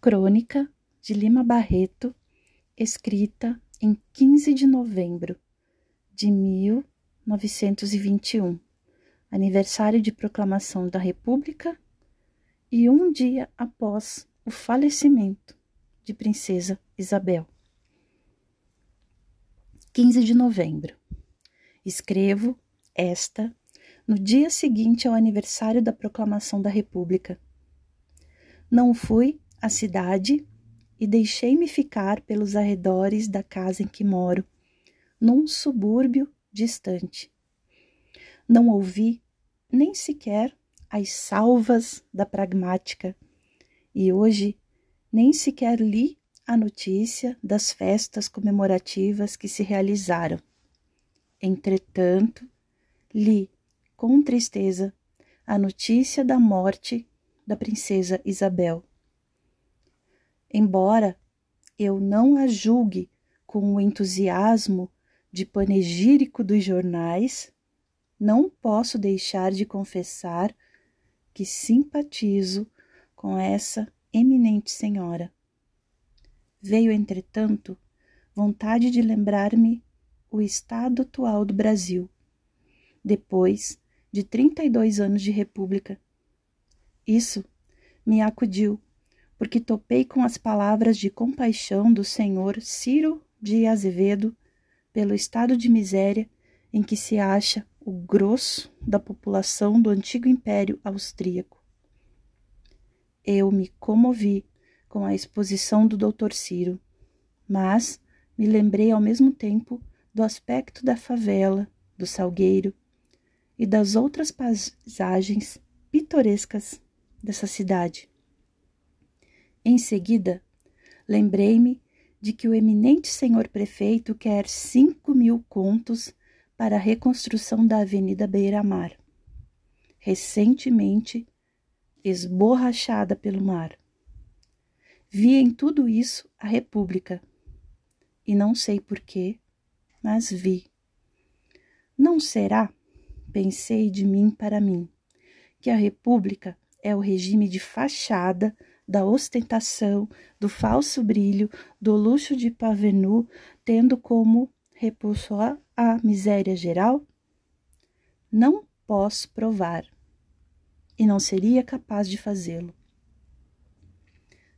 Crônica de Lima Barreto, escrita em 15 de novembro de 1921, aniversário de proclamação da República e um dia após o falecimento de Princesa Isabel. 15 de novembro. Escrevo esta no dia seguinte ao aniversário da proclamação da República. Não fui à cidade e deixei-me ficar pelos arredores da casa em que moro, num subúrbio distante. Não ouvi nem sequer as salvas da pragmática e hoje nem sequer li a notícia das festas comemorativas que se realizaram. Entretanto, li com tristeza a notícia da morte da princesa Isabel. Embora eu não a julgue com o entusiasmo de panegírico dos jornais, não posso deixar de confessar que simpatizo com essa eminente senhora. Veio, entretanto, vontade de lembrar-me o estado atual do Brasil, depois de 32 anos de república. Isso me acudiu porque topei com as palavras de compaixão do senhor Ciro de Azevedo pelo estado de miséria em que se acha o grosso da população do antigo Império Austríaco. Eu me comovi com a exposição do Dr. Ciro, mas me lembrei ao mesmo tempo do aspecto da favela, do salgueiro e das outras paisagens pitorescas dessa cidade. Em seguida, lembrei-me de que o eminente senhor prefeito quer cinco mil contos para a reconstrução da Avenida Beira-Mar, recentemente esborrachada pelo mar. Vi em tudo isso a República, e não sei porquê, mas vi. Não será, pensei de mim para mim, que a República é o regime de fachada da ostentação, do falso brilho, do luxo de pavenu, tendo como repulso a miséria geral? Não posso provar, e não seria capaz de fazê-lo.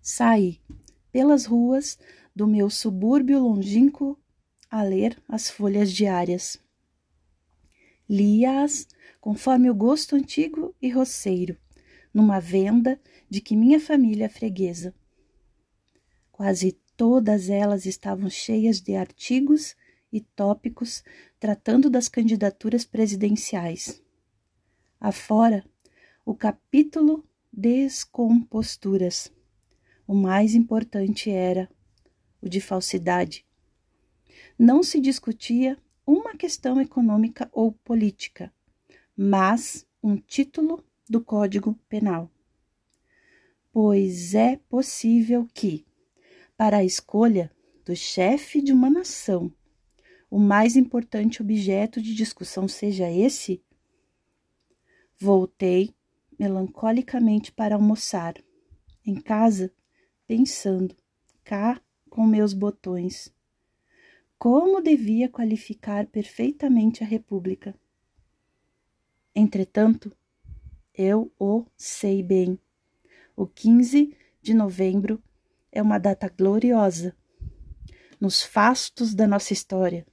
Saí pelas ruas do meu subúrbio longínquo a ler as folhas diárias. Lia-as conforme o gosto antigo e roceiro, numa venda de que minha família é freguesa. Quase todas elas estavam cheias de artigos e tópicos tratando das candidaturas presidenciais. Afora, o capítulo Descomposturas. O mais importante era o de falsidade. Não se discutia uma questão econômica ou política, mas um título do Código Penal. Pois é possível que, para a escolha do chefe de uma nação, o mais importante objeto de discussão seja esse? Voltei melancolicamente para almoçar, em casa, pensando, cá com meus botões. Como devia qualificar perfeitamente a República? Entretanto, eu o sei bem. O 15 de novembro é uma data gloriosa nos fastos da nossa história,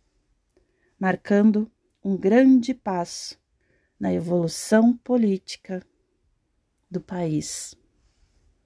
marcando um grande passo na evolução política do país.